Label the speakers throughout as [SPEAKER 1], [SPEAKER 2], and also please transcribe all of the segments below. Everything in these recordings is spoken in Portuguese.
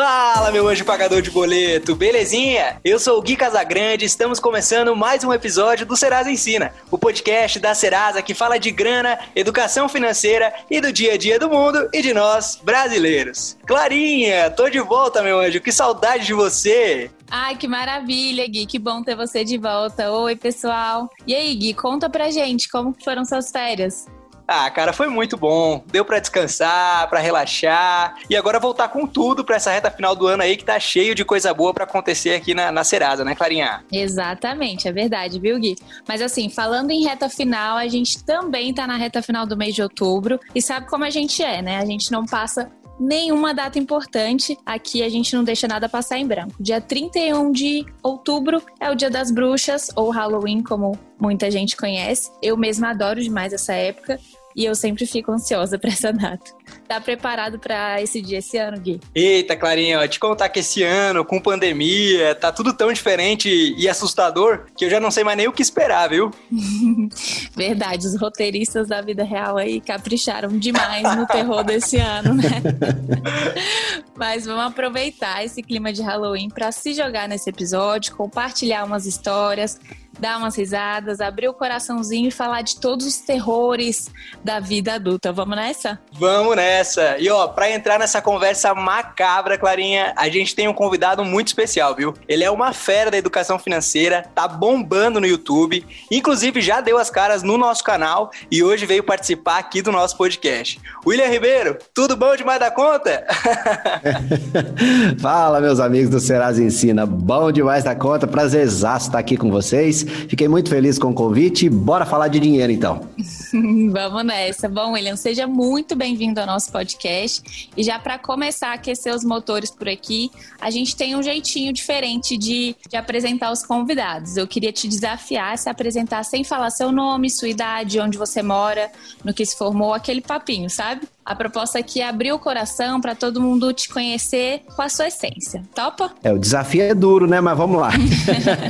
[SPEAKER 1] Fala, meu anjo pagador de boleto, belezinha? Eu sou o Gui Casagrande, estamos começando mais um episódio do Serasa Ensina, o podcast da Serasa que fala de grana, educação financeira e do dia a dia do mundo e de nós, brasileiros. Clarinha, tô de volta, meu anjo, que saudade de você!
[SPEAKER 2] Ai, que maravilha, Gui. Que bom ter você de volta. Oi, pessoal. E aí, Gui, conta pra gente como foram suas férias.
[SPEAKER 1] Ah, cara, foi muito bom. Deu para descansar, para relaxar e agora voltar com tudo para essa reta final do ano aí que tá cheio de coisa boa para acontecer aqui na, na Serasa, né, Clarinha?
[SPEAKER 2] Exatamente, é verdade, viu, Gui? Mas assim, falando em reta final, a gente também tá na reta final do mês de outubro e sabe como a gente é, né? A gente não passa nenhuma data importante. Aqui a gente não deixa nada passar em branco. Dia 31 de outubro é o Dia das Bruxas, ou Halloween, como muita gente conhece. Eu mesma adoro demais essa época e eu sempre fico ansiosa para essa data. Tá preparado para esse dia esse ano, Gui?
[SPEAKER 1] Eita, Clarinha, ó, te contar que esse ano, com pandemia, tá tudo tão diferente e assustador que eu já não sei mais nem o que esperar, viu?
[SPEAKER 2] Verdade, os roteiristas da vida real aí capricharam demais no terror desse ano, né? Mas vamos aproveitar esse clima de Halloween para se jogar nesse episódio, compartilhar umas histórias, dar umas risadas, abrir o coraçãozinho e falar de todos os terrores da vida adulta. Vamos nessa?
[SPEAKER 1] Vamos nessa! E ó, pra entrar nessa conversa macabra, Clarinha, a gente tem um convidado muito especial, viu? Ele é uma fera da educação financeira, tá bombando no YouTube, inclusive já deu as caras no nosso canal e hoje veio participar aqui do nosso podcast. William Ribeiro, tudo bom demais da conta?
[SPEAKER 3] Fala, meus amigos do Serasa Ensina, bom demais da conta, prazerzaço estar aqui com vocês. Fiquei muito feliz com o convite. Bora falar de dinheiro então.
[SPEAKER 2] Vamos nessa. Bom, William, seja muito bem-vindo ao nosso podcast. E já para começar a aquecer os motores por aqui, a gente tem um jeitinho diferente de, de apresentar os convidados. Eu queria te desafiar a se apresentar sem falar seu nome, sua idade, onde você mora, no que se formou, aquele papinho, sabe? A proposta aqui é abrir o coração para todo mundo te conhecer com a sua essência. Topa?
[SPEAKER 3] É, o desafio é duro, né? Mas vamos lá.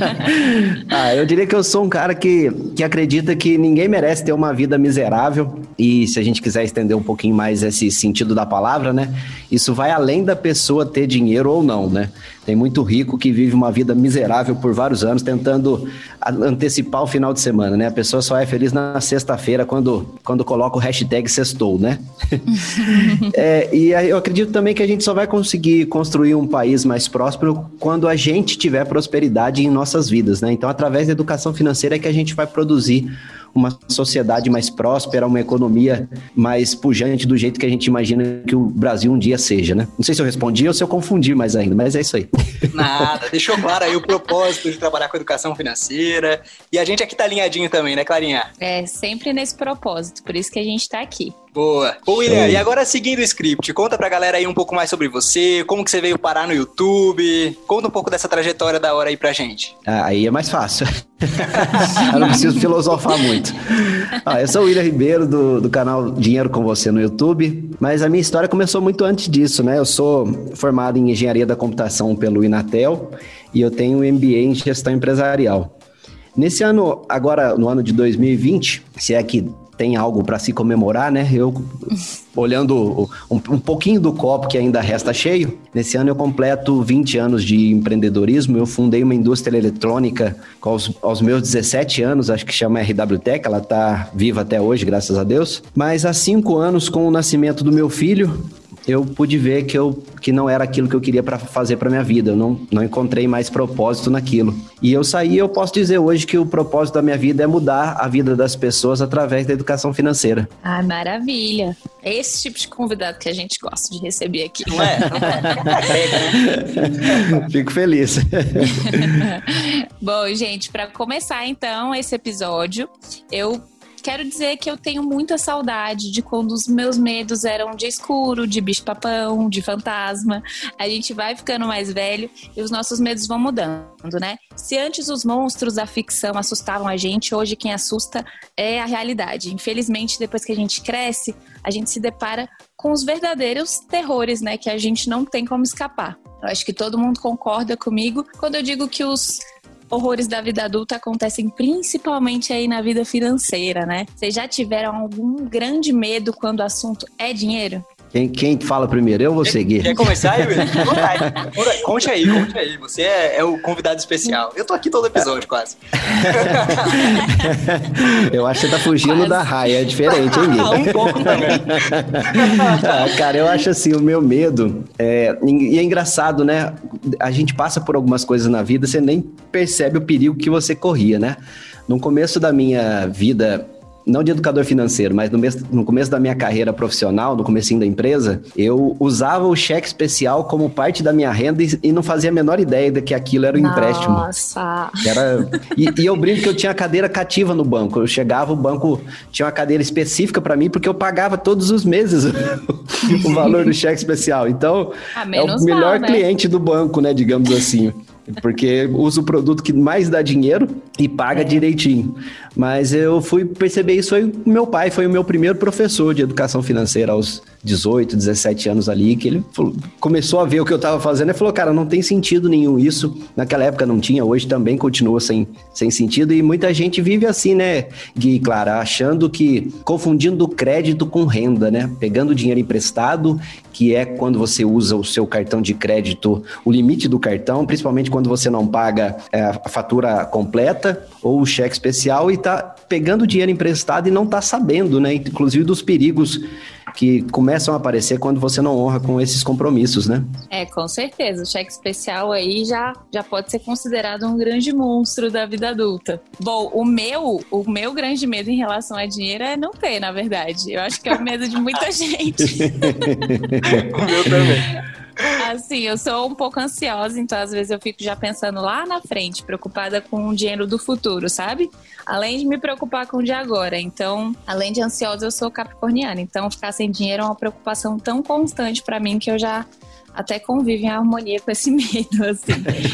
[SPEAKER 3] ah, eu diria que eu sou um cara que, que acredita que ninguém merece ter uma vida miserável. E se a gente quiser estender um pouquinho mais esse sentido da palavra, né? Isso vai além da pessoa ter dinheiro ou não, né? Tem muito rico que vive uma vida miserável por vários anos tentando antecipar o final de semana, né? A pessoa só é feliz na sexta-feira quando, quando coloca o hashtag sextou, né? é, e eu acredito também que a gente só vai conseguir construir um país mais próspero quando a gente tiver prosperidade em nossas vidas, né? Então, através da educação financeira é que a gente vai produzir uma sociedade mais próspera, uma economia mais pujante do jeito que a gente imagina que o Brasil um dia seja, né? Não sei se eu respondi ou se eu confundi mais ainda, mas é isso aí.
[SPEAKER 1] Nada, deixou claro aí o propósito de trabalhar com educação financeira. E a gente aqui tá alinhadinho também, né, Clarinha?
[SPEAKER 2] É, sempre nesse propósito, por isso que a gente tá aqui.
[SPEAKER 1] Boa. Ô, William, e agora seguindo o script, conta pra galera aí um pouco mais sobre você, como que você veio parar no YouTube, conta um pouco dessa trajetória da hora aí pra gente.
[SPEAKER 3] Ah, aí é mais fácil. eu não preciso filosofar muito. Ah, eu sou o William Ribeiro, do, do canal Dinheiro com Você no YouTube, mas a minha história começou muito antes disso, né? Eu sou formado em Engenharia da Computação pelo Inatel e eu tenho um MBA em Gestão Empresarial. Nesse ano, agora no ano de 2020, se é que tem algo para se comemorar, né? Eu, olhando um, um, pouquinho do copo que ainda resta cheio, nesse ano eu completo 20 anos de empreendedorismo. Eu fundei uma indústria eletrônica aos, aos meus 17 anos, acho que chama RWTech, ela está viva até hoje, graças a Deus. Mas há cinco anos, com o nascimento do meu filho, eu pude ver que, eu, que não era aquilo que eu queria para fazer para minha vida. Eu não, não encontrei mais propósito naquilo. E eu saí, eu posso dizer hoje que o propósito da minha vida é mudar a vida das pessoas através da educação financeira.
[SPEAKER 2] Ah, maravilha. É esse tipo de convidado que a gente gosta de receber aqui.
[SPEAKER 1] Não é?
[SPEAKER 3] Fico feliz.
[SPEAKER 2] Bom, gente, para começar então esse episódio, eu Quero dizer que eu tenho muita saudade de quando os meus medos eram de escuro, de bicho-papão, de fantasma. A gente vai ficando mais velho e os nossos medos vão mudando, né? Se antes os monstros da ficção assustavam a gente, hoje quem assusta é a realidade. Infelizmente, depois que a gente cresce, a gente se depara com os verdadeiros terrores, né? Que a gente não tem como escapar. Eu acho que todo mundo concorda comigo quando eu digo que os horrores da vida adulta acontecem principalmente aí na vida financeira, né? Vocês já tiveram algum grande medo quando o assunto é dinheiro?
[SPEAKER 3] Quem, quem fala primeiro? Eu vou seguir.
[SPEAKER 1] Quer começar, Will? conte aí, conte aí. Você é, é, o convidado especial. Eu tô aqui todo episódio, quase.
[SPEAKER 3] eu acho que você tá fugindo quase. da raia, é diferente, hein, Gui?
[SPEAKER 1] um pouco também.
[SPEAKER 3] ah, cara, eu acho assim, o meu medo, é, e é engraçado, né? A gente passa por algumas coisas na vida, você nem percebe o perigo que você corria, né? No começo da minha vida não de educador financeiro, mas no, no começo da minha carreira profissional, no comecinho da empresa, eu usava o cheque especial como parte da minha renda e, e não fazia a menor ideia de que aquilo era um
[SPEAKER 2] Nossa.
[SPEAKER 3] empréstimo.
[SPEAKER 2] Nossa!
[SPEAKER 3] Era, e, e, eu brinco que eu tinha cadeira cativa no banco. Eu chegava, o banco tinha uma cadeira específica para mim, porque eu pagava todos os meses o valor do cheque especial. Então, ah, é o melhor mal, né? cliente do banco, né, digamos assim porque usa o produto que mais dá dinheiro e paga é. direitinho. Mas eu fui perceber isso foi meu pai, foi o meu primeiro professor de educação financeira aos 18, 17 anos ali, que ele falou, começou a ver o que eu estava fazendo e falou, cara, não tem sentido nenhum isso. Naquela época não tinha, hoje também continua sem, sem sentido. E muita gente vive assim, né, Gui Clara, achando que, confundindo crédito com renda, né? Pegando dinheiro emprestado, que é quando você usa o seu cartão de crédito, o limite do cartão, principalmente quando você não paga é, a fatura completa ou o cheque especial e tá pegando dinheiro emprestado e não tá sabendo, né? Inclusive dos perigos que começam a aparecer quando você não honra com esses compromissos, né?
[SPEAKER 2] É, com certeza. O cheque especial aí já, já pode ser considerado um grande monstro da vida adulta. Bom, o meu, o meu grande medo em relação a dinheiro é não ter, na verdade. Eu acho que é o medo de muita gente.
[SPEAKER 1] o meu também.
[SPEAKER 2] Assim, eu sou um pouco ansiosa, então às vezes eu fico já pensando lá na frente, preocupada com o dinheiro do futuro, sabe? Além de me preocupar com o de agora. Então, além de ansiosa, eu sou capricorniana. Então, ficar sem dinheiro é uma preocupação tão constante para mim que eu já até convive em harmonia com esse medo, assim.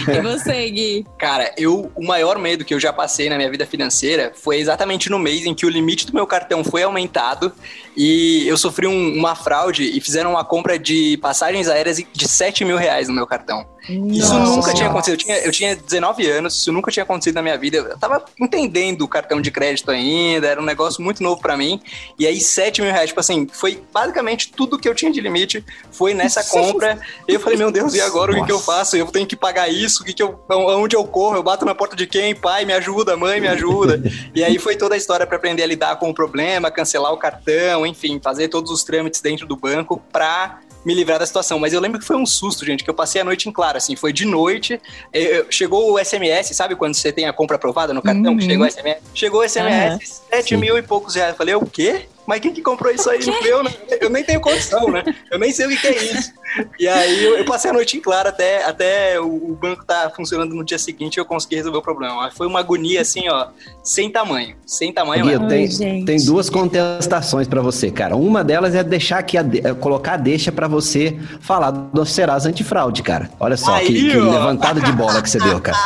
[SPEAKER 2] E você, Gui?
[SPEAKER 1] Cara, eu, o maior medo que eu já passei na minha vida financeira foi exatamente no mês em que o limite do meu cartão foi aumentado e eu sofri um, uma fraude e fizeram uma compra de passagens aéreas de 7 mil reais no meu cartão. Nossa. Isso nunca tinha acontecido. Eu tinha, eu tinha 19 anos, isso nunca tinha acontecido na minha vida. Eu tava entendendo o cartão de crédito ainda, era um negócio muito novo para mim. E aí, 7 mil reais, tipo assim, foi basicamente tudo que eu tinha de limite foi nessa compra. E eu falei, meu Deus, e agora o que, que, eu faço? Eu tenho que pagar isso? O que, que eu, onde eu corro? Eu bato na porta de quem? Pai, me ajuda, mãe, me ajuda. e aí foi toda a história para aprender a lidar com o problema, cancelar o cartão, enfim, fazer todos os trâmites dentro do banco pra me livrar da situação. Mas eu lembro que foi um susto, gente, que eu passei a noite em claro, assim, foi de noite, eu, chegou o SMS, sabe quando você tem a compra aprovada no cartão, uhum. que chegou o SMS? Chegou o SMS, uhum. 7 mil e poucos reais. Eu falei, o quê? Mas quem que comprou isso aí? Eu, né? eu nem tenho condição, né? Eu nem sei o que, que é isso. E aí eu, eu, passei a noite em claro até, até o, banco tá funcionando no dia seguinte e eu consegui resolver o problema. Foi uma agonia assim, ó, sem tamanho. Sem tamanho
[SPEAKER 3] Guia, tem, tem duas contestações para você, cara. Uma delas é deixar aqui, a de, é colocar a deixa para você falar do Serasa Antifraude, cara. Olha só aí, que, que levantada de bola que você deu, cara.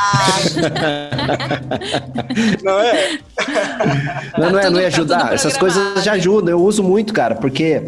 [SPEAKER 1] não é?
[SPEAKER 3] Não, não é, não ia ajudar. Essas coisas já ajudam ajuda, eu uso muito, cara, porque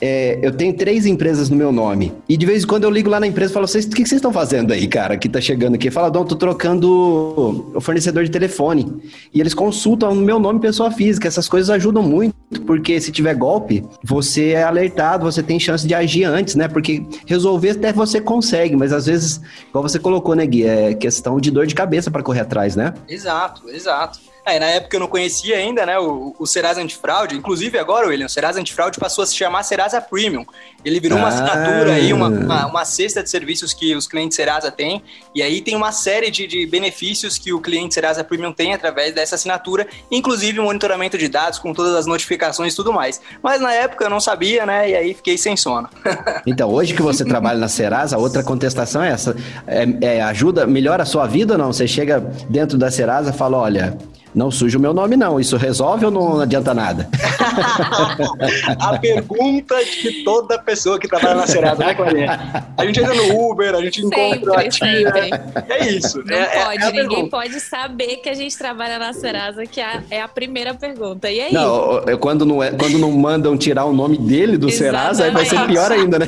[SPEAKER 3] é, eu tenho três empresas no meu nome. E de vez em quando eu ligo lá na empresa e falo, o que vocês estão fazendo aí, cara, que tá chegando aqui? Fala, Dom, tô trocando o fornecedor de telefone. E eles consultam no meu nome pessoa física. Essas coisas ajudam muito, porque se tiver golpe, você é alertado, você tem chance de agir antes, né? Porque resolver até você consegue, mas às vezes, igual você colocou, né, Gui, é questão de dor de cabeça para correr atrás, né?
[SPEAKER 1] Exato, exato. É, na época eu não conhecia ainda, né, o, o Serasa Antifraude. Inclusive agora, William, o Serasa Antifraude passou a se chamar Serasa Premium. Ele virou ah. uma assinatura aí, uma, uma, uma, cesta de serviços que os clientes Serasa têm. E aí tem uma série de, de benefícios que o cliente Serasa Premium tem através dessa assinatura, inclusive o monitoramento de dados com todas as notificações e tudo mais. Mas na época eu não sabia, né, e aí fiquei sem sono.
[SPEAKER 3] então, hoje que você trabalha na Serasa, outra contestação é essa. É, é, ajuda, melhora a sua vida ou não? Você chega dentro da Serasa e fala, olha, não suja o meu nome, não. Isso resolve ou não adianta nada?
[SPEAKER 1] a pergunta que toda pessoa que trabalha na Serasa, né, Clarinha? A gente entra no Uber, a gente encontra a tia. É isso.
[SPEAKER 2] Não
[SPEAKER 1] é,
[SPEAKER 2] pode, é ninguém pergunta. pode saber que a gente trabalha na Serasa, que é, é a primeira pergunta. E aí?
[SPEAKER 3] Não, quando não, é, quando não mandam tirar o nome dele do Serasa, aí vai ser pior ainda, né?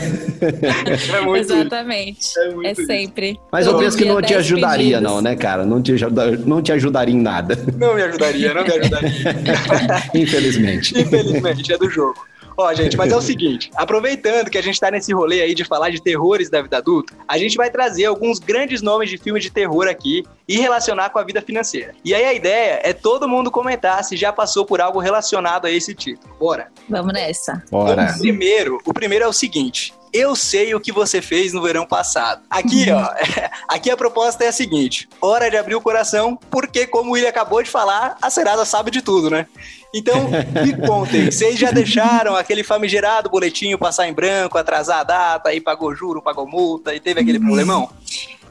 [SPEAKER 2] É muito Exatamente. É, muito é sempre.
[SPEAKER 3] Mas eu penso que não te ajudaria, pedidos. não, né, cara? Não te, não te ajudaria em nada.
[SPEAKER 1] Não me ajudaria, não me ajudaria.
[SPEAKER 3] Infelizmente.
[SPEAKER 1] Infelizmente, é do jogo. Ó, gente, mas é o seguinte: aproveitando que a gente tá nesse rolê aí de falar de terrores da vida adulta, a gente vai trazer alguns grandes nomes de filmes de terror aqui e relacionar com a vida financeira. E aí a ideia é todo mundo comentar se já passou por algo relacionado a esse título. Bora.
[SPEAKER 2] Vamos nessa.
[SPEAKER 3] Bora.
[SPEAKER 1] O primeiro, o primeiro é o seguinte: eu sei o que você fez no verão passado. Aqui, ó, aqui a proposta é a seguinte: hora de abrir o coração, porque, como o William acabou de falar, a Serasa sabe de tudo, né? Então, me contem, vocês já deixaram aquele famigerado boletinho passar em branco, atrasar a data, aí pagou juro, pagou multa e teve aquele problemão?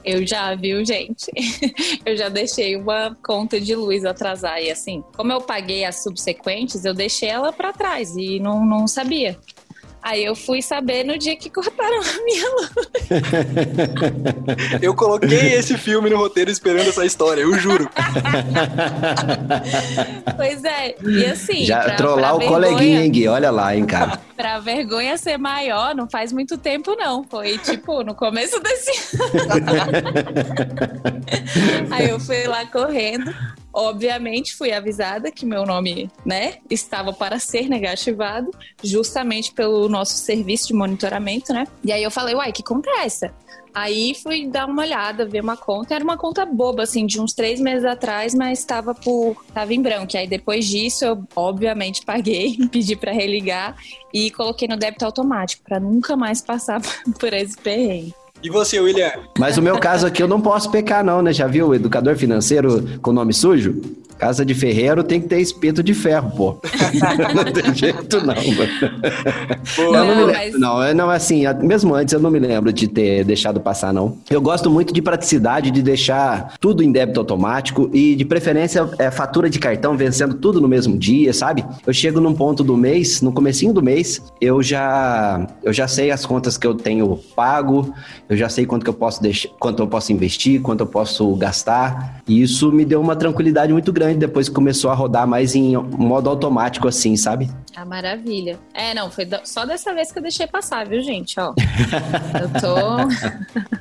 [SPEAKER 2] Eu já, viu, gente? Eu já deixei uma conta de luz atrasar. E assim, como eu paguei as subsequentes, eu deixei ela para trás e não, não sabia. Aí eu fui saber no dia que cortaram a minha luz.
[SPEAKER 1] Eu coloquei esse filme no roteiro esperando essa história, eu juro.
[SPEAKER 2] Pois é, e assim.
[SPEAKER 3] Já
[SPEAKER 2] pra-
[SPEAKER 3] trollar
[SPEAKER 2] pra
[SPEAKER 3] o
[SPEAKER 2] vergonha-
[SPEAKER 3] coleguinha, hein, Gui? Olha lá, hein, cara.
[SPEAKER 2] Pra vergonha ser maior, não faz muito tempo, não. Foi tipo no começo desse Aí eu fui lá correndo. Obviamente fui avisada que meu nome, né, estava para ser negativado, justamente pelo nosso serviço de monitoramento, né? E aí eu falei, uai, que conta é essa? Aí fui dar uma olhada, ver uma conta. Era uma conta boba, assim, de uns três meses atrás, mas estava por. tava em branco. E aí depois disso, eu obviamente paguei, pedi para religar e coloquei no débito automático, para nunca mais passar por esse perrengue.
[SPEAKER 1] E você, William?
[SPEAKER 3] Mas o meu caso aqui eu não posso pecar, não, né? Já viu o educador financeiro com nome sujo? Casa de ferreiro tem que ter espeto de ferro, pô. não tem jeito, não, mano.
[SPEAKER 1] Pô,
[SPEAKER 3] Não, não, me
[SPEAKER 2] Não,
[SPEAKER 3] lembro,
[SPEAKER 2] mas-
[SPEAKER 3] não, é- não, assim, mesmo antes eu não me lembro de ter deixado passar, não. Eu gosto muito de praticidade, de deixar tudo em débito automático e, de preferência, é, fatura de cartão vencendo tudo no mesmo dia, sabe? Eu chego num ponto do mês, no comecinho do mês, eu já, eu já sei as contas que eu tenho pago, eu já sei quanto que eu posso deixar, quanto eu posso investir, quanto eu posso gastar, e isso me deu uma tranquilidade muito grande depois que começou a rodar mais em modo automático, assim, sabe?
[SPEAKER 2] Ah, maravilha. É, não, foi só dessa vez que eu deixei passar, viu, gente? Ó. Eu tô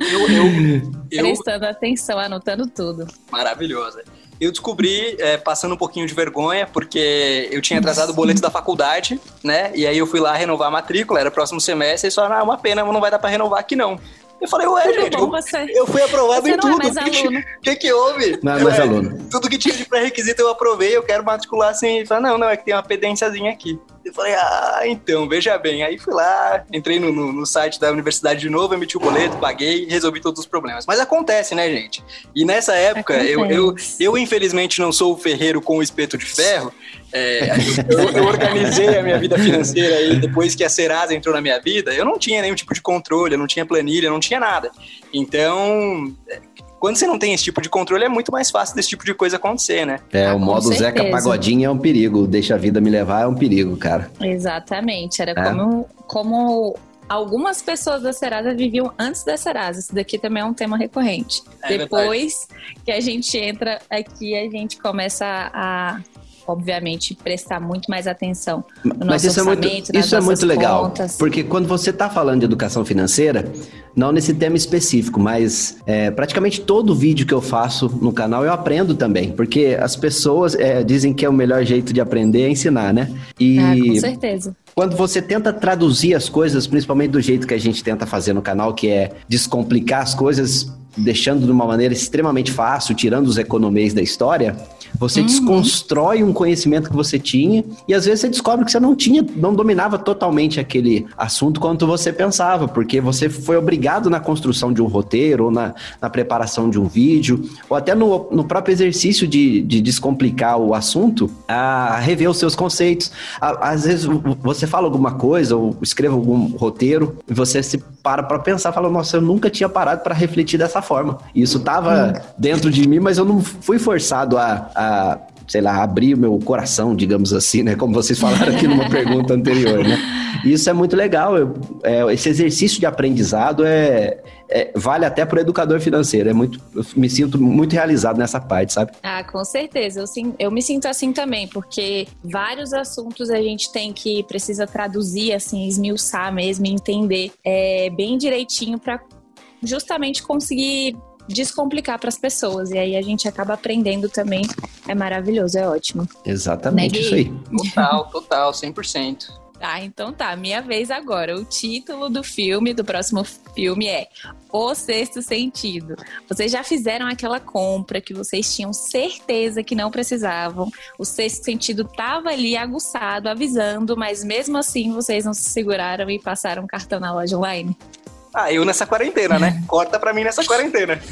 [SPEAKER 1] eu, eu, eu,
[SPEAKER 2] prestando atenção, anotando tudo.
[SPEAKER 1] Maravilhosa. Eu descobri, é, passando um pouquinho de vergonha, porque eu tinha atrasado o boleto da faculdade, né? E aí eu fui lá renovar a matrícula, era próximo semestre, e só, ah, uma pena, não vai dar pra renovar aqui não. Eu falei, ué,
[SPEAKER 2] Tudo
[SPEAKER 1] gente,
[SPEAKER 2] bom,
[SPEAKER 1] eu,
[SPEAKER 2] você-
[SPEAKER 1] eu fui aprovado
[SPEAKER 2] Você
[SPEAKER 1] em
[SPEAKER 2] não é
[SPEAKER 1] tudo. O que, que, houve?
[SPEAKER 3] Não é mais
[SPEAKER 1] Ué,
[SPEAKER 3] aluno.
[SPEAKER 1] Tudo que tinha de pré-requisito eu aprovei, eu quero matricular assim. Ele falou, não, não, é que tem uma pedênciazinha aqui. Eu falei, ah, então, veja bem. Aí fui lá, entrei no, no, no site da universidade de novo, emiti o boleto, paguei e resolvi todos os problemas. Mas acontece, né, gente? E nessa época, eu, eu, eu infelizmente não sou o ferreiro com o espeto de ferro. É, eu, eu organizei a minha vida financeira aí depois que a Serasa entrou na minha vida. Eu não tinha nenhum tipo de controle, eu não tinha planilha, eu não tinha nada. Então, é, quando você não tem esse tipo de controle, é muito mais fácil desse tipo de coisa acontecer, né?
[SPEAKER 3] É,
[SPEAKER 2] Ah,
[SPEAKER 3] o modo Zeca. Pagodinho é um perigo. Deixa a vida me levar é um perigo, cara.
[SPEAKER 2] Exatamente. Era
[SPEAKER 3] É.
[SPEAKER 2] como, como algumas pessoas da Serasa viviam antes da Serasa. Isso daqui também é um tema recorrente.
[SPEAKER 1] É
[SPEAKER 2] Depois que a gente entra aqui, a gente começa a, obviamente, prestar muito mais atenção no
[SPEAKER 3] Mas
[SPEAKER 2] nosso
[SPEAKER 3] isso é muito, isso é muito legal.
[SPEAKER 2] contas.
[SPEAKER 3] Porque quando você está falando de educação financeira, não nesse tema específico, mas é, praticamente todo vídeo que eu faço no canal eu aprendo também. Porque as pessoas é, dizem que é o melhor jeito de aprender é ensinar, né? E
[SPEAKER 2] Ah, com certeza.
[SPEAKER 3] quando você tenta traduzir as coisas, principalmente do jeito que a gente tenta fazer no canal, que é descomplicar as coisas, deixando de uma maneira extremamente fácil, tirando os economês da história, você desconstrói um conhecimento que você tinha e às vezes você descobre que você não tinha, não dominava totalmente aquele assunto quanto você pensava, porque você foi obrigado na construção de um roteiro, ou na, na preparação de um vídeo, ou até no, no próprio exercício de, de descomplicar o assunto, a rever os seus conceitos. A- Às vezes você fala alguma coisa ou escreve algum roteiro e você se para para pensar, fala, nossa, eu nunca tinha parado para refletir dessa forma. Isso estava dentro de mim, mas eu não fui forçado a, a sei lá, abrir o meu coração, digamos assim, né? Como vocês falaram aqui numa pergunta anterior, né? Isso é muito legal. eu- é, esse exercício de aprendizado é, é- vale até para o educador financeiro. É muito, eu me sinto muito realizado nessa parte, sabe?
[SPEAKER 2] Ah, com certeza. Eu, sim- eu me sinto assim também, porque vários assuntos a gente tem que precisa traduzir, assim, esmiuçar mesmo, entender é, bem direitinho para justamente conseguir descomplicar para as pessoas. E aí a gente acaba aprendendo também. É maravilhoso, é ótimo.
[SPEAKER 3] Exatamente
[SPEAKER 2] Né,
[SPEAKER 3] isso aí.
[SPEAKER 1] Total, total, 100%.
[SPEAKER 2] Ah, então tá, minha vez agora. O título do filme, do próximo filme é O Sexto Sentido. Vocês já fizeram aquela compra que vocês tinham certeza que não precisavam. O sexto sentido tava ali aguçado, avisando, mas mesmo assim vocês não se seguraram e passaram cartão na loja online?
[SPEAKER 1] Ah, eu nessa quarentena, né? Corta pra mim nessa quarentena.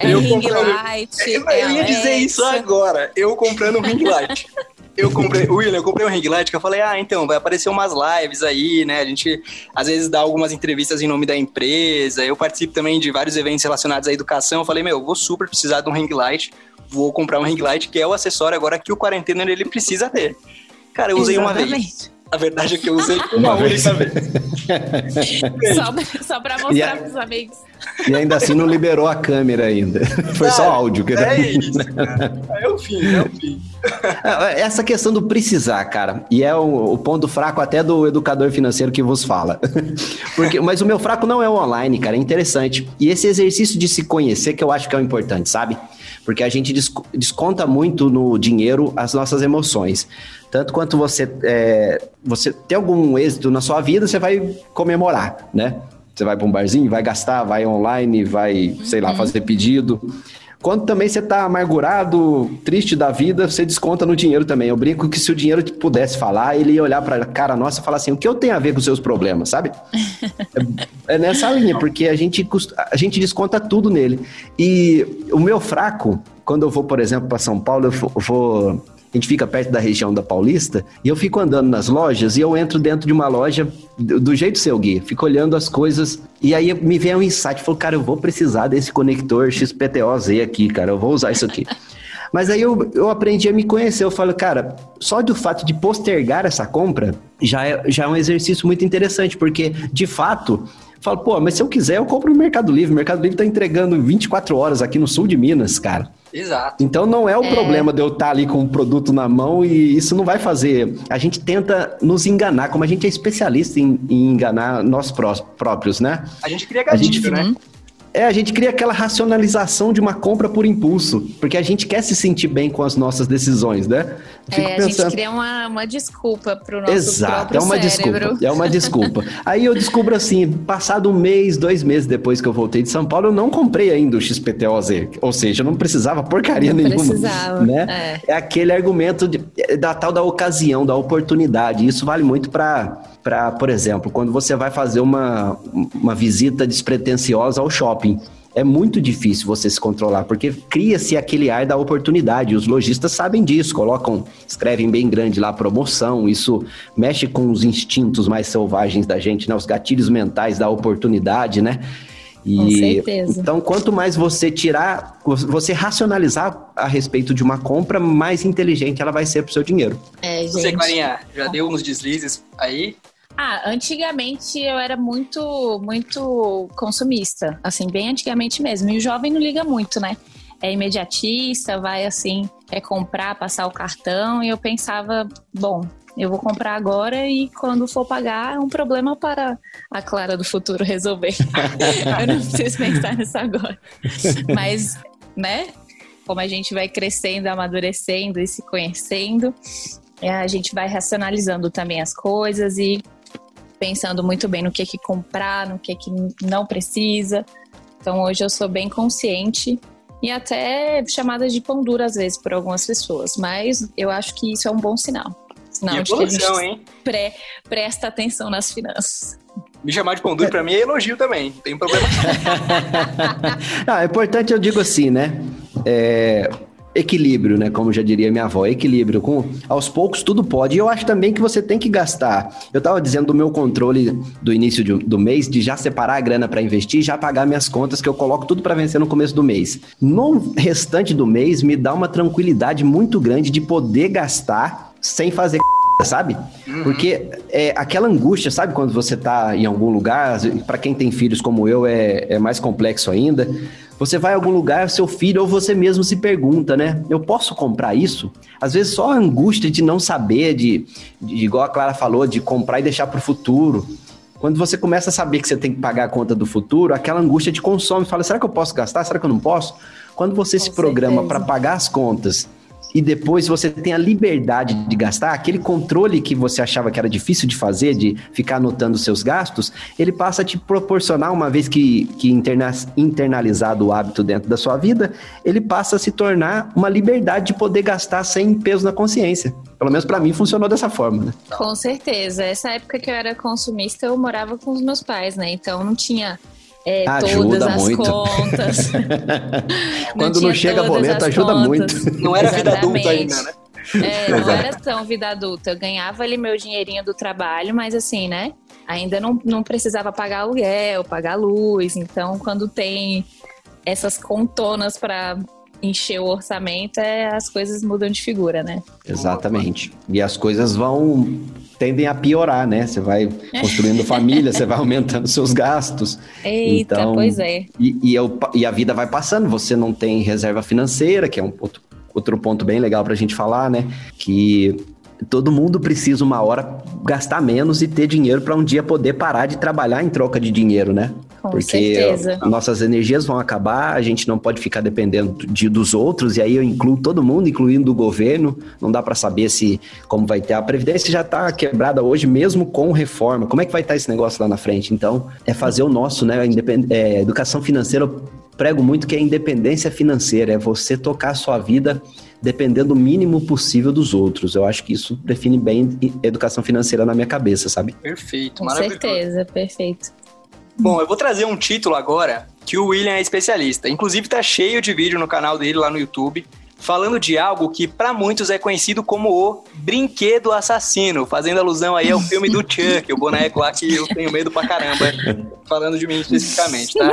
[SPEAKER 2] é eu ring comprando... light.
[SPEAKER 1] Eu, é eu ia dizer isso agora. Eu comprando um ring light. Eu comprei, William, eu comprei um ring light que eu falei, ah, então, vai aparecer umas lives aí, né? A gente às vezes dá algumas entrevistas em nome da empresa. Eu participo também de vários eventos relacionados à educação. Eu falei, meu, vou super precisar de um ring light. Vou comprar um ring light, que é o acessório agora que o quarentena ele precisa ter. Cara, eu usei Exatamente. uma vez. A verdade é que eu usei uma, uma vez. vez.
[SPEAKER 2] só, só pra mostrar a, pros amigos.
[SPEAKER 3] E ainda assim não liberou a câmera ainda. Foi só áudio. Que
[SPEAKER 1] é isso, cara. É o fim, é o fim.
[SPEAKER 3] É, essa questão do precisar, cara, e é o, o, ponto fraco até do educador financeiro que vos fala. Porque, mas o meu fraco não é o online, cara, é interessante. E esse exercício de se conhecer que eu acho que é o importante, sabe? Porque a gente desconta muito no dinheiro as nossas emoções. Tanto quanto você, é, você tem algum êxito na sua vida, você vai comemorar, né? Você vai para um barzinho, vai gastar, vai online, vai, uhum. sei lá, uhum. fazer pedido. Quando também você está amargurado, triste da vida, você desconta no dinheiro também. Eu brinco que se o dinheiro pudesse falar, ele ia olhar para a cara nossa e falar assim: o que eu tenho a ver com os seus problemas, sabe? é, é nessa linha, porque a gente, a gente desconta tudo nele. E o meu fraco, quando eu vou, por exemplo, para São Paulo, eu vou a gente fica perto da região da Paulista, e eu fico andando nas lojas e eu entro dentro de uma loja do, jeito seu, Gui. Fico olhando as coisas e aí me vem um insight, falo, cara, eu vou precisar desse conector XPTO-Z aqui, cara, eu vou usar isso aqui. Mas aí eu, eu aprendi a me conhecer. Eu falo, cara, só do fato de postergar essa compra já é, já é um exercício muito interessante, porque de fato falo, pô, mas se eu quiser, eu compro no Mercado Livre. O Mercado Livre tá entregando 24 horas aqui no sul de Minas, cara.
[SPEAKER 1] Exato.
[SPEAKER 3] Então não é o é. problema de eu estar ali com o produto na mão e isso não vai fazer. A gente tenta nos enganar, como a gente é especialista em, em enganar nós próprios, né?
[SPEAKER 1] A gente cria gatilho, gente, né?
[SPEAKER 3] É, a gente cria aquela racionalização de uma compra por impulso, porque a gente quer se sentir bem com as nossas decisões, né?
[SPEAKER 2] É, pensando... a gente cria uma, uma desculpa para o nosso Exato,
[SPEAKER 3] é uma
[SPEAKER 2] cérebro.
[SPEAKER 3] desculpa. É uma desculpa. Aí eu descubro assim, passado um mês, dois meses depois que eu voltei de São Paulo, eu não comprei ainda o XPTOZ, ou seja, eu não precisava porcaria não nenhuma. Precisava, né? É. é aquele argumento de, da tal da ocasião, da oportunidade. Isso vale muito para para, por exemplo, quando você vai fazer uma, uma visita despretensiosa ao shopping. É muito difícil você se controlar, porque cria-se aquele ar da oportunidade. Os lojistas sabem disso, colocam, escrevem bem grande lá promoção. Isso mexe com os instintos mais selvagens da gente, né? Os gatilhos mentais da oportunidade, né?
[SPEAKER 2] E, Com certeza.
[SPEAKER 3] Então, quanto mais você tirar, você racionalizar a respeito de uma compra, mais inteligente ela vai ser pro seu dinheiro.
[SPEAKER 1] É, gente. Você, Clarinha, já deu uns deslizes aí?
[SPEAKER 2] Ah, antigamente eu era muito, muito consumista, assim, bem antigamente mesmo. E o jovem não liga muito, né? É imediatista, vai assim, é comprar, passar o cartão. E eu pensava, bom, eu vou comprar agora e quando for pagar é um problema para a Clara do futuro resolver. eu não preciso pensar nisso agora. Mas, né? Como a gente vai crescendo, amadurecendo e se conhecendo, é, a gente vai racionalizando também as coisas e pensando muito bem no que que comprar, no que que não precisa. Então hoje eu sou bem consciente e até chamada de pão dura às vezes por algumas pessoas, mas eu acho que isso é um bom sinal. Sinal de que a gente hein? Pré, presta atenção nas finanças.
[SPEAKER 1] Me chamar de pão duro pra mim é elogio também, não tem problema.
[SPEAKER 3] ah, é importante eu digo assim, né? É, equilíbrio, né? Como já diria minha avó, equilíbrio. Com aos poucos tudo pode. E eu acho também que você tem que gastar. Eu estava dizendo do meu controle do início de, do mês de já separar a grana para investir, já pagar minhas contas que eu coloco tudo para vencer no começo do mês. No restante do mês me dá uma tranquilidade muito grande de poder gastar sem fazer sabe? Uhum. Porque é aquela angústia, sabe? Quando você tá em algum lugar, para quem tem filhos como eu, é, é mais complexo ainda. Você vai a algum lugar, seu filho ou você mesmo se pergunta, né? Eu posso comprar isso? Às vezes só a angústia de não saber, de, de igual a Clara falou, de comprar e deixar para o futuro. Quando você começa a saber que você tem que pagar a conta do futuro, aquela angústia te consome. Fala, será que eu posso gastar? Será que eu não posso? Quando você Com se programa para pagar as contas e depois você tem a liberdade de gastar, aquele controle que você achava que era difícil de fazer, de ficar anotando seus gastos, ele passa a te proporcionar, uma vez que, que interna, internalizado o hábito dentro da sua vida, ele passa a se tornar uma liberdade de poder gastar sem peso na consciência. Pelo menos para mim funcionou dessa forma, né?
[SPEAKER 2] Com certeza. Essa época que eu era consumista, eu morava com os meus pais, né? Então não tinha é, todas as muito. contas.
[SPEAKER 3] Quando não, não chega boleto, ajuda contas. muito.
[SPEAKER 1] Não era vida adulta ainda, né?
[SPEAKER 2] É, não era tão vida adulta. Eu ganhava ali meu dinheirinho do trabalho, mas assim, né? Ainda não, não precisava pagar aluguel, pagar luz. Então, quando tem essas contonas para encher o orçamento, é, as coisas mudam de figura, né?
[SPEAKER 3] Exatamente. E as coisas vão tendem a piorar, né? Você vai construindo família, você vai aumentando seus gastos.
[SPEAKER 2] Eita, então, pois é.
[SPEAKER 3] E, e, eu, e, a vida vai passando, você não tem reserva financeira, que é um outro, outro ponto bem legal para a gente falar, né? Que todo mundo precisa uma hora gastar menos e ter dinheiro para um dia poder parar de trabalhar em troca de dinheiro, né?
[SPEAKER 2] Com Porque certeza.
[SPEAKER 3] nossas energias vão acabar, a gente não pode ficar dependendo de, dos outros, e aí eu incluo todo mundo, incluindo o governo. Não dá para saber se como vai ter. A Previdência já está quebrada hoje, mesmo com reforma. Como é que vai estar tá esse negócio lá na frente? Então, é fazer o nosso, né? É, educação financeira, eu prego muito que é independência financeira, é você tocar a sua vida dependendo o mínimo possível dos outros. Eu acho que isso define bem educação financeira na minha cabeça, sabe?
[SPEAKER 1] Perfeito,
[SPEAKER 2] Com certeza, perfeito.
[SPEAKER 1] Bom, eu vou trazer um título agora que o William é especialista. Inclusive tá cheio de vídeo no canal dele lá no YouTube falando de algo que para muitos é conhecido como o brinquedo assassino, fazendo alusão aí ao filme do Chuck, o boneco lá que eu tenho medo pra caramba, falando de mim especificamente, tá?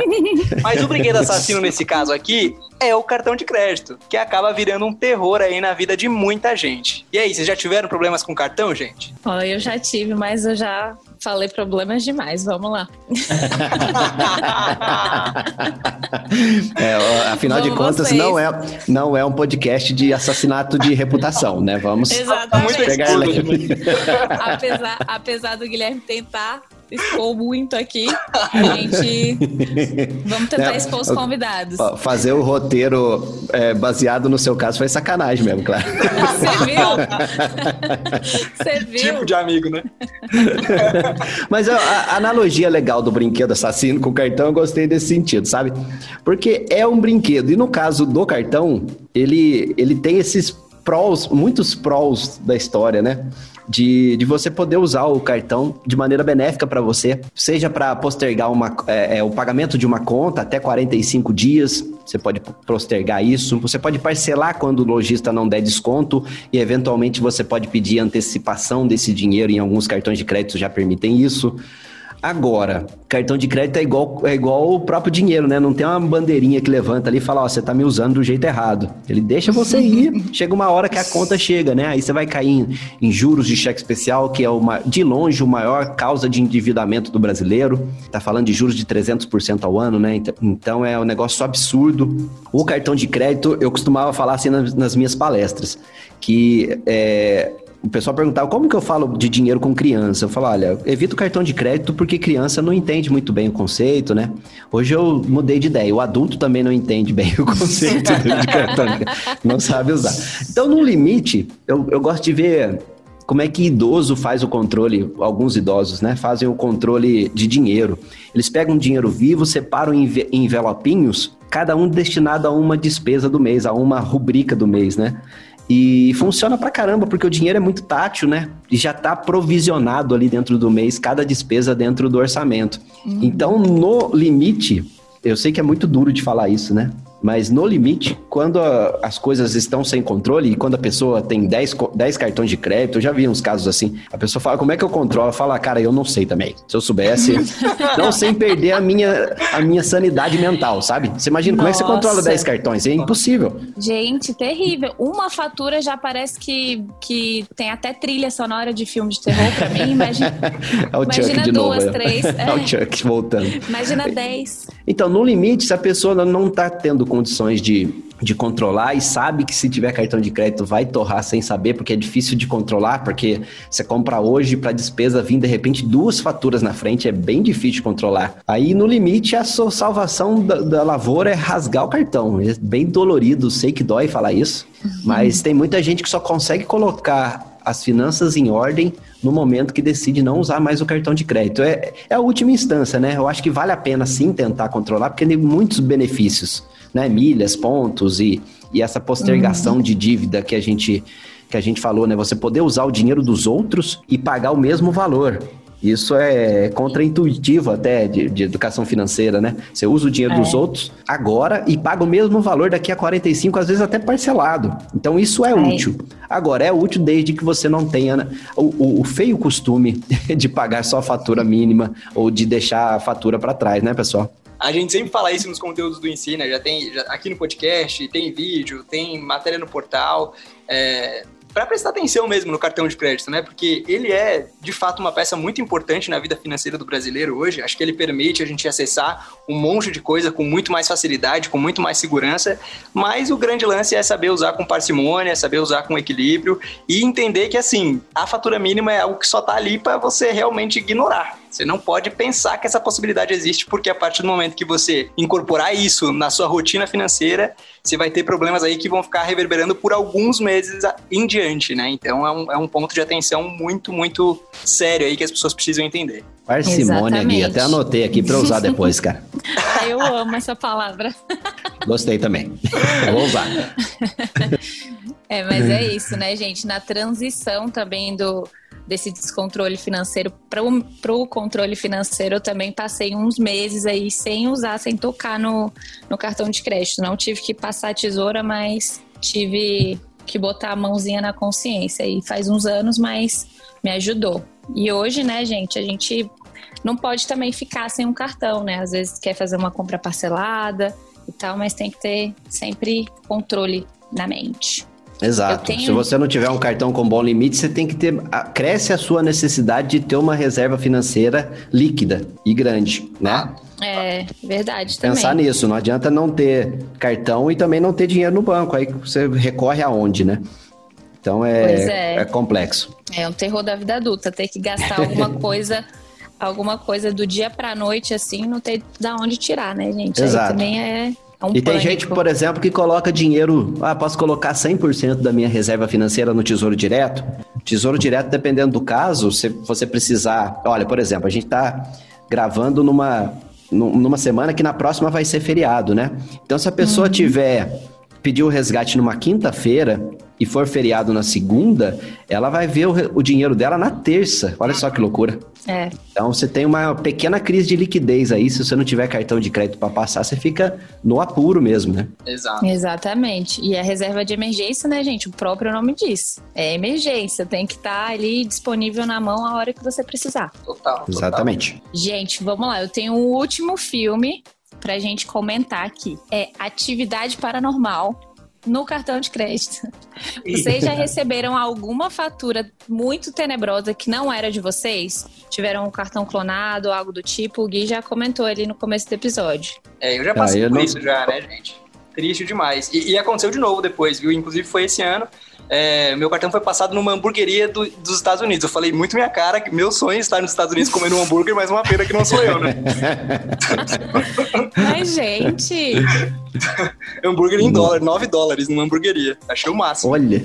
[SPEAKER 1] Mas o brinquedo assassino nesse caso aqui é o cartão de crédito, que acaba virando um terror aí na vida de muita gente. E aí, vocês já tiveram problemas com cartão, gente?
[SPEAKER 2] Ó, eu já tive, mas eu já falei problemas demais, vamos lá.
[SPEAKER 3] é, afinal vamos de contas, não é, não é um podcast de assassinato de reputação, né? Vamos
[SPEAKER 2] Exatamente. pegar ele. apesar, apesar do Guilherme tentar expor muito aqui. A gente. Vamos tentar Não, expor os convidados.
[SPEAKER 3] Fazer o roteiro é, baseado no seu caso foi sacanagem mesmo, claro.
[SPEAKER 2] Você viu? Você viu?
[SPEAKER 1] Tipo de amigo, né?
[SPEAKER 3] Mas a, a, analogia legal do brinquedo assassino com o cartão, eu gostei desse sentido, sabe? Porque é um brinquedo. E no caso do cartão, ele, ele tem esses prós, muitos prós da história, né? De, de você poder usar o cartão de maneira benéfica para você, seja para postergar uma, é, é, o pagamento de uma conta até 45 dias, você pode postergar isso, você pode parcelar quando o lojista não der desconto e eventualmente você pode pedir antecipação desse dinheiro, em alguns cartões de crédito já permitem isso. Agora, cartão de crédito é igual, é igual o próprio dinheiro, né? Não tem uma bandeirinha que levanta ali e fala, ó, oh, você tá me usando do jeito errado. Ele deixa você ir, chega uma hora que a conta chega, né? Aí você vai cair em, em juros de cheque especial, que é uma, de longe o maior causa de endividamento do brasileiro. Tá falando de juros de 300% ao ano, né? Então é um negócio absurdo. O cartão de crédito, eu costumava falar assim nas, nas minhas palestras, que é, o pessoal perguntava como que eu falo de dinheiro com criança. Eu falo, olha, evita o cartão de crédito porque criança não entende muito bem o conceito, né? Hoje eu mudei de ideia. O adulto também não entende bem o conceito de cartão de crédito, não sabe usar. Então, no limite, eu, eu gosto de ver como é que idoso faz o controle, alguns idosos, né, fazem o controle de dinheiro. Eles pegam dinheiro vivo, separam em envelopinhos, cada um destinado a uma despesa do mês, a uma rubrica do mês, né? E funciona pra caramba, porque o dinheiro é muito tátil, né? E já tá provisionado ali dentro do mês, cada despesa dentro do orçamento. Uhum. Então, no limite, eu sei que é muito duro de falar isso, né? Mas no limite, quando a, as coisas estão sem controle e quando a pessoa tem 10, 10 cartões de crédito, eu já vi uns casos assim, a pessoa fala, como é que eu controlo? Fala, cara, eu não sei também. Se eu soubesse, não sem perder a minha, a minha sanidade mental, sabe? Você imagina, como é que você controla 10 cartões? É impossível.
[SPEAKER 2] Gente, terrível. Uma fatura já parece que, que tem até trilha sonora de filme de terror pra mim. Imagina, é o imagina duas,
[SPEAKER 3] novo,
[SPEAKER 2] três. É.
[SPEAKER 3] é o Chuck voltando.
[SPEAKER 2] Imagina 10.
[SPEAKER 3] Então, no limite, se a pessoa não tá tendo condições de, de controlar e sabe que se tiver cartão de crédito vai torrar sem saber, porque é difícil de controlar, porque você compra hoje para despesa vir de repente duas faturas na frente, é bem difícil de controlar. Aí no limite a sua salvação da, da lavoura é rasgar o cartão. É bem dolorido, sei que dói falar isso, uhum. mas tem muita gente que só consegue colocar as finanças em ordem no momento que decide não usar mais o cartão de crédito. É, é a última instância, né? Eu acho que vale a pena sim tentar controlar, porque tem muitos benefícios, né? Milhas, pontos e, e essa postergação uhum. de dívida que a gente que a gente falou, né? Você poder usar o dinheiro dos outros e pagar o mesmo valor. Isso é contraintuitivo até de, de, educação financeira, né? Você usa o dinheiro é. dos outros agora e paga o mesmo valor daqui a 45, às vezes até parcelado. Então isso é, é. útil. Agora, é útil desde que você não tenha né, o, o, o feio costume de pagar só a fatura mínima ou de deixar a fatura para trás, né, pessoal?
[SPEAKER 1] A gente sempre fala isso nos conteúdos do Ensina, já tem já, aqui no podcast, tem vídeo, tem matéria no portal. É, para prestar atenção mesmo no cartão de crédito, né? Porque ele é, de fato, uma peça muito importante na vida financeira do brasileiro hoje. Acho que ele permite a gente acessar um monte de coisa com muito mais facilidade, com muito mais segurança. Mas o grande lance é saber usar com parcimônia, saber usar com equilíbrio e entender que, assim, a fatura mínima é algo que só tá ali para você realmente ignorar. Você não pode pensar que essa possibilidade existe, porque a partir do momento que você incorporar isso na sua rotina financeira, você vai ter problemas aí que vão ficar reverberando por alguns meses em diante, né? Então é um, é um ponto de atenção muito, muito sério aí que as pessoas precisam entender.
[SPEAKER 3] Parcimônia, Gui. Até anotei aqui para usar depois, cara.
[SPEAKER 2] ah, eu amo essa palavra.
[SPEAKER 3] Gostei também. Vou usar.
[SPEAKER 2] É, mas é isso, né, gente? Na transição também do desse descontrole financeiro para o controle financeiro, eu também passei uns meses aí sem usar, sem tocar no, no cartão de crédito. Não tive que passar a tesoura, mas tive que botar a mãozinha na consciência. E faz uns anos, mas me ajudou. E hoje, né, gente, a gente não pode também ficar sem um cartão, né? Às vezes quer fazer uma compra parcelada e tal, mas tem que ter sempre controle na mente.
[SPEAKER 3] Exato. Tenho... Se você não tiver um cartão com bom limite, você tem que ter. Cresce a sua necessidade de ter uma reserva financeira líquida e grande, né?
[SPEAKER 2] É, verdade
[SPEAKER 3] também. Pensar nisso, não adianta não ter cartão e também não ter dinheiro no banco. Aí você recorre aonde, né? Então é, é. é complexo.
[SPEAKER 2] É um terror da vida adulta, ter que gastar alguma coisa alguma coisa do dia para noite assim, não ter da onde tirar, né, gente?
[SPEAKER 3] Exato. Aí
[SPEAKER 2] também é é um
[SPEAKER 3] e pânico. tem gente, por exemplo, que coloca dinheiro. Ah, posso colocar 100% da minha reserva financeira no Tesouro Direto? Tesouro Direto, dependendo do caso, se você precisar. Olha, por exemplo, a gente está gravando numa, numa semana que na próxima vai ser feriado, né? Então, se a pessoa uhum. tiver pedir o resgate numa quinta-feira e for feriado na segunda, ela vai ver o, o, dinheiro dela na terça. Olha só que loucura.
[SPEAKER 2] É.
[SPEAKER 3] Então você tem uma pequena crise de liquidez aí. Se você não tiver cartão de crédito para passar, você fica no apuro mesmo, né?
[SPEAKER 2] Exato. Exatamente. E a reserva de emergência, né, gente? O próprio nome diz. É emergência. Tem que estar tá ali disponível na mão a hora que você precisar.
[SPEAKER 1] Total. total.
[SPEAKER 3] Exatamente.
[SPEAKER 2] Gente, vamos lá. Eu tenho um último filme pra gente comentar aqui. É Atividade Paranormal no cartão de crédito. Vocês já receberam alguma fatura muito tenebrosa que não era de vocês? Tiveram um cartão clonado ou algo do tipo? O Gui já comentou ali no começo do episódio.
[SPEAKER 1] É, eu já passei ah, eu por não... isso já, né, gente? Triste demais. E, e aconteceu de novo depois, viu? Inclusive foi esse ano é, meu cartão foi passado numa hamburgueria do, dos Estados Unidos. Eu falei muito minha cara que meu sonho é estar nos Estados Unidos comendo um hambúrguer, mas uma pena que não sou eu, né?
[SPEAKER 2] Mas, gente.
[SPEAKER 1] hambúrguer em dólar, 9 dólares numa hamburgueria. Achei o máximo.
[SPEAKER 3] Olha.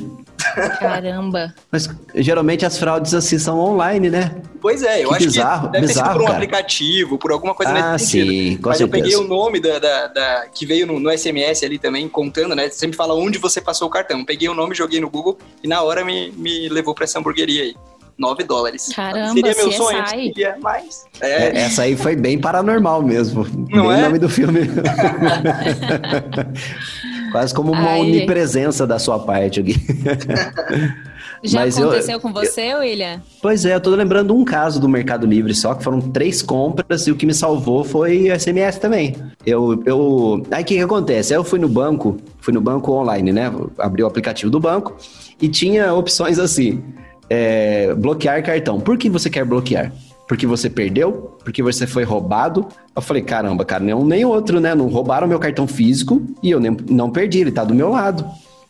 [SPEAKER 2] Caramba.
[SPEAKER 3] Mas geralmente as fraudes assim são online, né?
[SPEAKER 1] Pois é, eu que acho bizarro, que deve bizarro, ter sido por um cara. aplicativo, por alguma coisa
[SPEAKER 3] ah, nesse sentido. Sim, com
[SPEAKER 1] Mas
[SPEAKER 3] certeza.
[SPEAKER 1] eu peguei o nome da, da, da que veio no, no, SMS ali também, contando, né? Sempre fala onde você passou o cartão. Peguei o nome, joguei no Google e na hora me, me levou para essa hamburgueria aí. 9 dólares.
[SPEAKER 2] Caramba, Seria meu sonho,
[SPEAKER 1] seria mais.
[SPEAKER 3] É. é. Essa aí foi bem paranormal mesmo. Não bem é? o nome do filme. Quase como uma Ai, onipresença da sua parte, Gui.
[SPEAKER 2] Já Mas aconteceu eu, com você, eu, William?
[SPEAKER 3] Pois é, eu tô lembrando um caso do Mercado Livre só, que foram três compras e o que me salvou foi o SMS também. Eu, eu... Aí o que que acontece? Aí eu fui no banco, fui no banco online, né? Abri o aplicativo do banco e tinha opções assim, é, bloquear cartão. Por que você quer bloquear? Porque você perdeu, porque você foi roubado. Eu falei, caramba, cara, nenhum nem outro, né? Não roubaram meu cartão físico e eu nem, não perdi, ele tá do meu lado.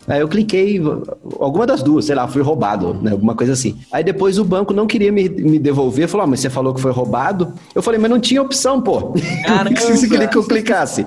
[SPEAKER 3] Aí eu cliquei, alguma das duas, sei lá, fui roubado, né? Alguma coisa assim. Aí depois o banco não queria me, me devolver, falou, ah, mas você falou que foi roubado. Eu falei, mas não tinha opção, pô. Caramba. você queria que eu clicasse.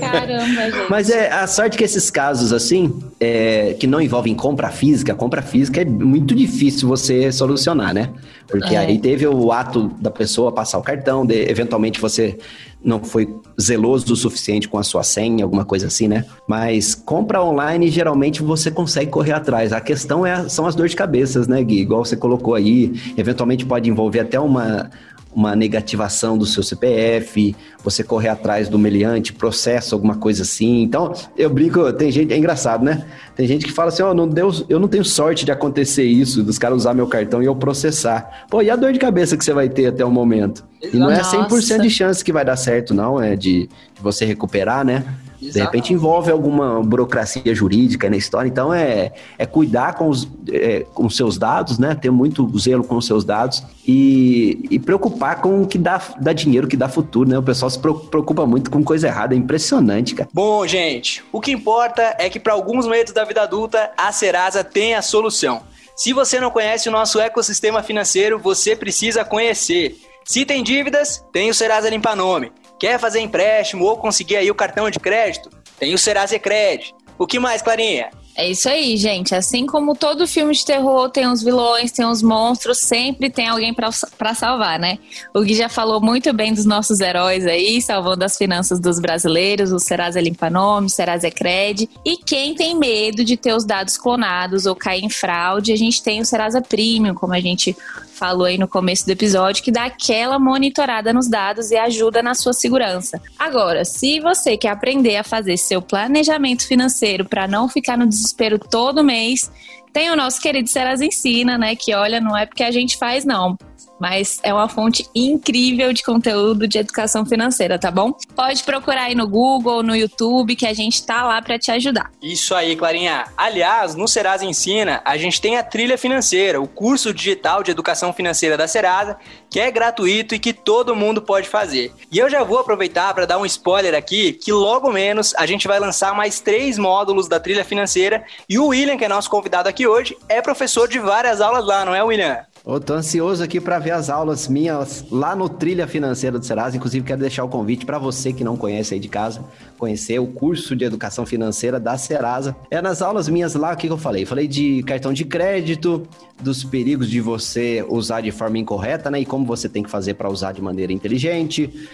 [SPEAKER 3] Caramba, gente. Mas é a sorte que esses casos, assim, é, que não envolvem compra física, compra física é muito difícil você solucionar, né? Porque é. aí teve o ato da pessoa passar o cartão, de, eventualmente você não foi zeloso o suficiente com a sua senha, alguma coisa assim, né? Mas compra online, geralmente você consegue correr atrás. A questão é, são as dores de cabeças, né, Gui? Igual você colocou aí, eventualmente pode envolver até uma uma negativação do seu CPF, você correr atrás do meliante, processo, alguma coisa assim. Então, eu brinco, tem gente, é engraçado, né? Tem gente que fala assim, ó, oh, não deu, eu não tenho sorte de acontecer isso, dos caras usar meu cartão e eu processar. Pô, e a dor de cabeça que você vai ter até o momento? E não é 100% Nossa. de chance que vai dar certo, não, é de, de você recuperar, né? Exato. De repente envolve alguma burocracia jurídica na história, então é, é cuidar com os é, com seus dados, né? Ter muito zelo com os seus dados e, e preocupar com o que dá, dá dinheiro, que dá futuro, né? O pessoal se preocupa muito com coisa errada, é impressionante, cara.
[SPEAKER 1] Bom, gente, o que importa é que para alguns medos da vida adulta, a Serasa tem a solução. Se você não conhece o nosso ecossistema financeiro, você precisa conhecer. Se tem dívidas, tem o Serasa Limpa Nome. Quer fazer empréstimo ou conseguir aí o cartão de crédito? Tem o Serasa Cred. O que mais, Clarinha?
[SPEAKER 2] É isso aí, gente. Assim como todo filme de terror tem uns vilões, tem uns monstros, sempre tem alguém para salvar, né? O Gui já falou muito bem dos nossos heróis aí, salvando as finanças dos brasileiros, o Serasa Limpa Nome, o Serasa Cred. E quem tem medo de ter os dados clonados ou cair em fraude, a gente tem o Serasa Premium, como a gente falou aí no começo do episódio, que dá aquela monitorada nos dados e ajuda na sua segurança. Agora, se você quer aprender a fazer seu planejamento financeiro para não ficar no desespero todo mês, tem o nosso querido Serasa Ensina, né? Que olha, não é porque a gente faz, não mas é uma fonte incrível de conteúdo de educação financeira, tá bom? Pode procurar aí no Google, no YouTube, que a gente tá lá para te ajudar.
[SPEAKER 1] Isso aí, Clarinha. Aliás, no Serasa Ensina, a gente tem a Trilha Financeira, o curso digital de educação financeira da Serasa, que é gratuito e que todo mundo pode fazer. E eu já vou aproveitar para dar um spoiler aqui, que logo menos a gente vai lançar mais três módulos da Trilha Financeira e o William, que é nosso convidado aqui hoje, é professor de várias aulas lá, não é, William?
[SPEAKER 3] Eu tô ansioso aqui para ver as aulas minhas lá no Trilha Financeira do Serasa. Inclusive, quero deixar o convite para você que não conhece aí de casa, conhecer o curso de Educação Financeira da Serasa. É nas aulas minhas lá, o que, que eu falei? Falei de cartão de crédito, dos perigos de você usar de forma incorreta, né? E como você tem que fazer para usar de maneira inteligente.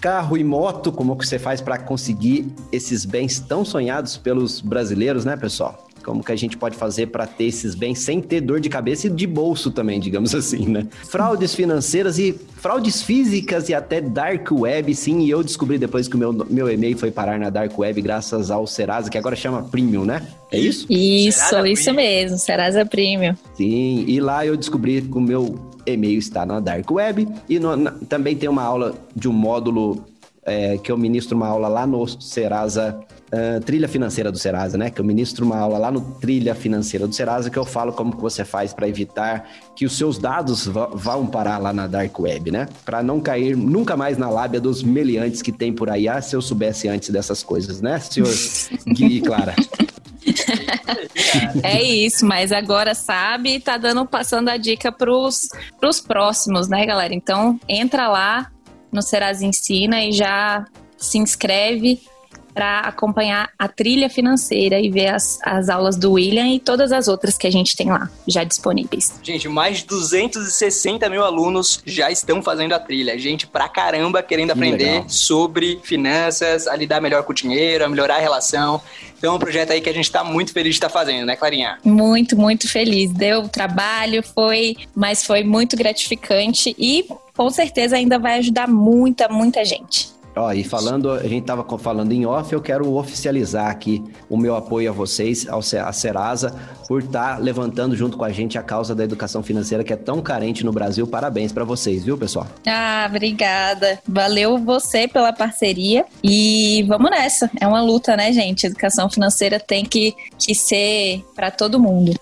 [SPEAKER 3] Carro e moto, como que você faz para conseguir esses bens tão sonhados pelos brasileiros, né, pessoal? Como que a gente pode fazer para ter esses bens sem ter dor de cabeça e de bolso também, digamos assim, né? Fraudes financeiras e fraudes físicas e até dark web, sim. E eu descobri depois que o meu, meu e-mail foi parar na dark web graças ao Serasa, que agora chama Premium, né? É isso?
[SPEAKER 2] Isso, Serasa isso Premium. mesmo, Serasa Premium.
[SPEAKER 3] Sim, e lá eu descobri que o meu e-mail está na dark web e no, na, também tem uma aula de um módulo é, que eu ministro uma aula lá no Serasa uh, Trilha Financeira do Serasa, né? Que eu ministro uma aula lá no Trilha Financeira do Serasa que eu falo como que você faz para evitar que os seus dados vão parar lá na Dark Web, né? Para não cair nunca mais na lábia dos meliantes que tem por aí. Ah, se eu soubesse antes dessas coisas, né, senhor Gui e Clara?
[SPEAKER 2] é isso, mas agora sabe, tá dando passando a dica pros, pros próximos, né, galera? Então entra lá no Serasa Ensina e já se inscreve para acompanhar a trilha financeira e ver as, as aulas do William e todas as outras que a gente tem lá já disponíveis.
[SPEAKER 1] Gente, mais de 260 mil alunos já estão fazendo a trilha. Gente pra caramba querendo aprender Legal. sobre finanças, a lidar melhor com o dinheiro, a melhorar a relação. Então é um projeto aí que a gente está muito feliz de estar tá fazendo, né, Clarinha?
[SPEAKER 2] Muito, muito feliz. Deu trabalho, foi, mas foi muito gratificante e com certeza ainda vai ajudar muita, muita gente.
[SPEAKER 3] Ó, e falando, a gente tava falando em off, eu quero oficializar aqui o meu apoio a vocês, ao a Serasa, por estar tá levantando junto com a gente a causa da educação financeira que é tão carente no Brasil. Parabéns para vocês, viu, pessoal?
[SPEAKER 2] Ah, obrigada. Valeu você pela parceria e vamos nessa. É uma luta, né, gente? Educação financeira tem que, que ser para todo mundo.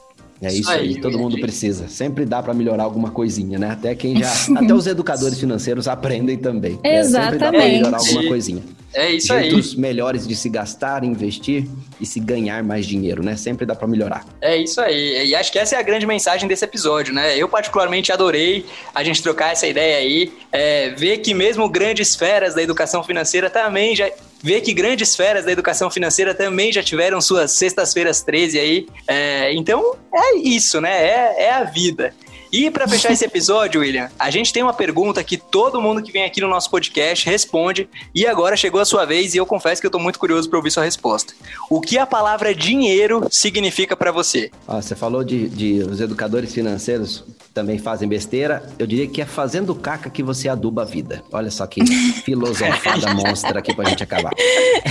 [SPEAKER 3] É isso, isso aí, aí, todo mundo precisa. Sempre dá para melhorar alguma coisinha, né? Até quem já. até os educadores financeiros aprendem também.
[SPEAKER 2] Exatamente. É, sempre dá
[SPEAKER 3] pra melhorar alguma coisinha.
[SPEAKER 1] É isso
[SPEAKER 3] Jeitos
[SPEAKER 1] aí.
[SPEAKER 3] Jeitos melhores de se gastar, investir e se ganhar mais dinheiro, né? Sempre dá para melhorar.
[SPEAKER 1] É isso aí. E acho que essa é a grande mensagem desse episódio, né? Eu particularmente adorei a gente trocar essa ideia aí, é, ver que mesmo grandes feras da educação financeira também já ver que grandes feras da educação financeira também já tiveram suas sextas-feiras 13 aí. É, então, é isso, né? É, é a vida. E para fechar esse episódio, William, a gente tem uma pergunta que todo mundo que vem aqui no nosso podcast responde. E agora chegou a sua vez e eu confesso que eu tô muito curioso para ouvir sua resposta. O que a palavra dinheiro significa para você?
[SPEAKER 3] Ah, você falou de, de os educadores financeiros também fazem besteira. Eu diria que é fazendo caca que você aduba a vida. Olha só que filosofada monstra aqui pra gente acabar.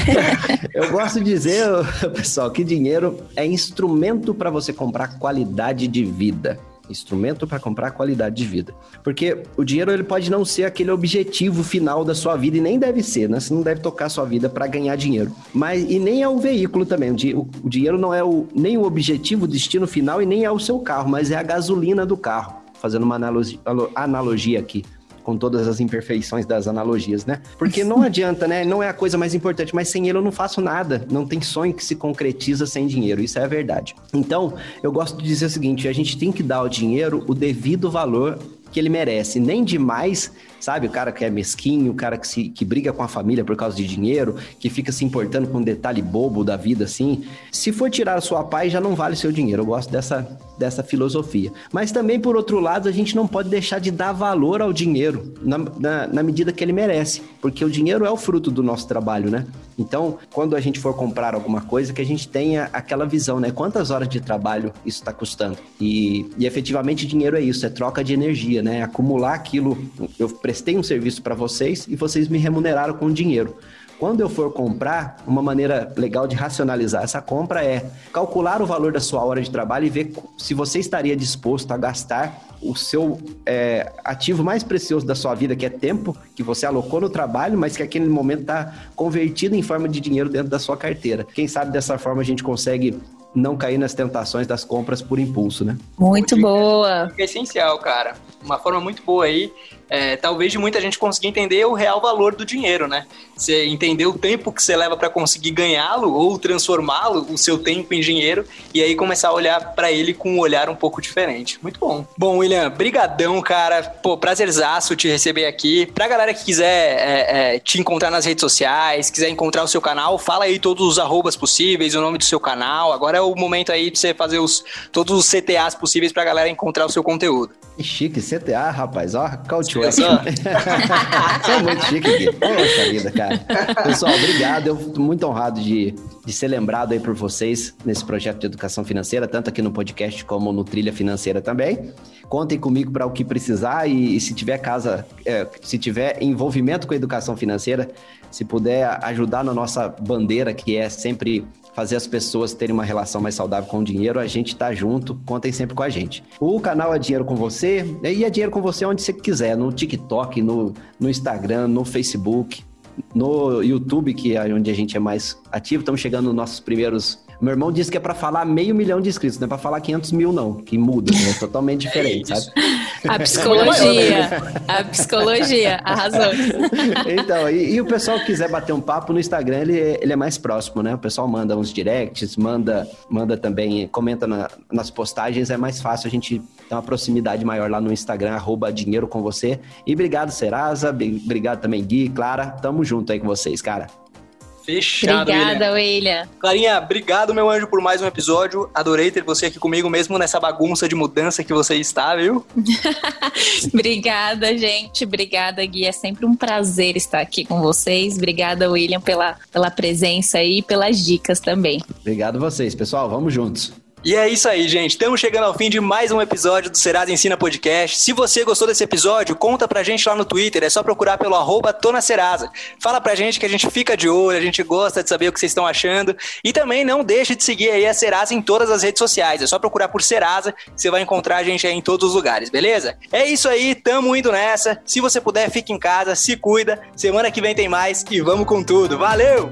[SPEAKER 3] eu gosto de dizer, pessoal, que dinheiro é instrumento para você comprar qualidade de vida instrumento para comprar qualidade de vida. Porque o dinheiro ele pode não ser aquele objetivo final da sua vida e nem deve ser, né? Você não deve tocar sua vida para ganhar dinheiro. Mas e nem é o veículo também. O, o dinheiro não é o, nem o objetivo, o destino final e nem é o seu carro, mas é a gasolina do carro. Fazendo uma analogia aqui com todas as imperfeições das analogias, né? Porque não adianta, né? Não é a coisa mais importante, mas sem ele eu não faço nada. Não tem sonho que se concretiza sem dinheiro, isso é a verdade. Então, eu gosto de dizer o seguinte: a gente tem que dar ao dinheiro o devido valor que ele merece, nem demais, sabe? O cara que é mesquinho, o cara que, se, que briga com a família por causa de dinheiro, que fica se importando com um detalhe bobo da vida assim. Se for tirar a sua paz, já não vale seu dinheiro. Eu gosto dessa, dessa filosofia. Mas também, por outro lado, a gente não pode deixar de dar valor ao dinheiro na, na, na medida que ele merece, porque o dinheiro é o fruto do nosso trabalho, né? Então, quando a gente for comprar alguma coisa, que a gente tenha aquela visão, né? Quantas horas de trabalho isso está custando? E, e efetivamente dinheiro é isso, é troca de energia, né? Acumular aquilo. Eu prestei um serviço para vocês e vocês me remuneraram com dinheiro. Quando eu for comprar, uma maneira legal de racionalizar essa compra é calcular o valor da sua hora de trabalho e ver se você estaria disposto a gastar o seu é, ativo mais precioso da sua vida, que é tempo, que você alocou no trabalho, mas que aquele momento está convertido em forma de dinheiro dentro da sua carteira. Quem sabe dessa forma a gente consegue não cair nas tentações das compras por impulso, né?
[SPEAKER 2] Muito boa.
[SPEAKER 1] É essencial, cara. Uma forma muito boa aí é, talvez de muita gente conseguir entender o real valor do dinheiro, né? Você entender o tempo que você leva para conseguir ganhá-lo ou transformá-lo, o seu tempo em dinheiro, e aí começar a olhar para ele com um olhar um pouco diferente. Muito bom. Bom, William, brigadão, cara. Pô, prazerzaço te receber aqui. Pra galera que quiser é, é, te encontrar nas redes sociais, quiser encontrar o seu canal, fala aí todos os arrobas possíveis, o nome do seu canal. Agora é o momento aí de você fazer os, todos os CTAs possíveis pra galera encontrar o seu conteúdo.
[SPEAKER 3] Que chique, CTA, rapaz. Ó, call Você é muito chique aqui. Poxa vida, cara. Pessoal, obrigado. Eu tô muito honrado de, de ser lembrado aí por vocês nesse projeto de educação financeira, tanto aqui no podcast como no Trilha Financeira também. Contem comigo para o que precisar e, e se tiver casa, é, se tiver envolvimento com a educação financeira, se puder ajudar na nossa bandeira, que é sempre fazer as pessoas terem uma relação mais saudável com o dinheiro, a gente tá junto, contem sempre com a gente. O canal é Dinheiro com Você, e é Dinheiro com Você onde você quiser, no TikTok, no, no Instagram, no Facebook, no YouTube, que é onde a gente é mais ativo. Estamos chegando nos nossos primeiros meu irmão disse que é para falar meio milhão de inscritos, não é para falar 500 mil, não. Que muda, é totalmente diferente, é sabe?
[SPEAKER 2] A psicologia. a psicologia, arrasou.
[SPEAKER 3] Então, e, e, o pessoal que quiser bater um papo no Instagram, ele, ele é mais próximo, né? O pessoal manda uns directs, manda, manda também, comenta na, nas postagens, é mais fácil a gente ter uma proximidade maior lá no Instagram, arroba dinheiro com você. E obrigado, Serasa, obrigado também, Gui, Clara, tamo junto aí com vocês, cara.
[SPEAKER 1] Fechado,
[SPEAKER 2] Obrigada, William. William.
[SPEAKER 1] Clarinha, obrigado, meu anjo, por mais um episódio. Adorei ter você aqui comigo, mesmo nessa bagunça de mudança que você está, viu?
[SPEAKER 2] Obrigada, gente. Obrigada, Gui. É sempre um prazer estar aqui com vocês. Obrigada, William, pela, pela presença aí e pelas dicas também.
[SPEAKER 3] Obrigado a vocês, pessoal. Vamos juntos.
[SPEAKER 1] E é isso aí, gente. Estamos chegando ao fim de mais um episódio do Serasa Ensina Podcast. Se você gostou desse episódio, conta pra gente lá no Twitter. É só procurar pelo arroba Tona. Fala pra gente que a gente fica de olho, a gente gosta de saber o que vocês estão achando. E também não deixe de seguir aí a Serasa em todas as redes sociais. É só procurar por Serasa, você vai encontrar a gente aí em todos os lugares, beleza? É isso aí, tamo indo nessa. Se você puder, fique em casa, se cuida. Semana que vem tem mais e vamos com tudo. Valeu!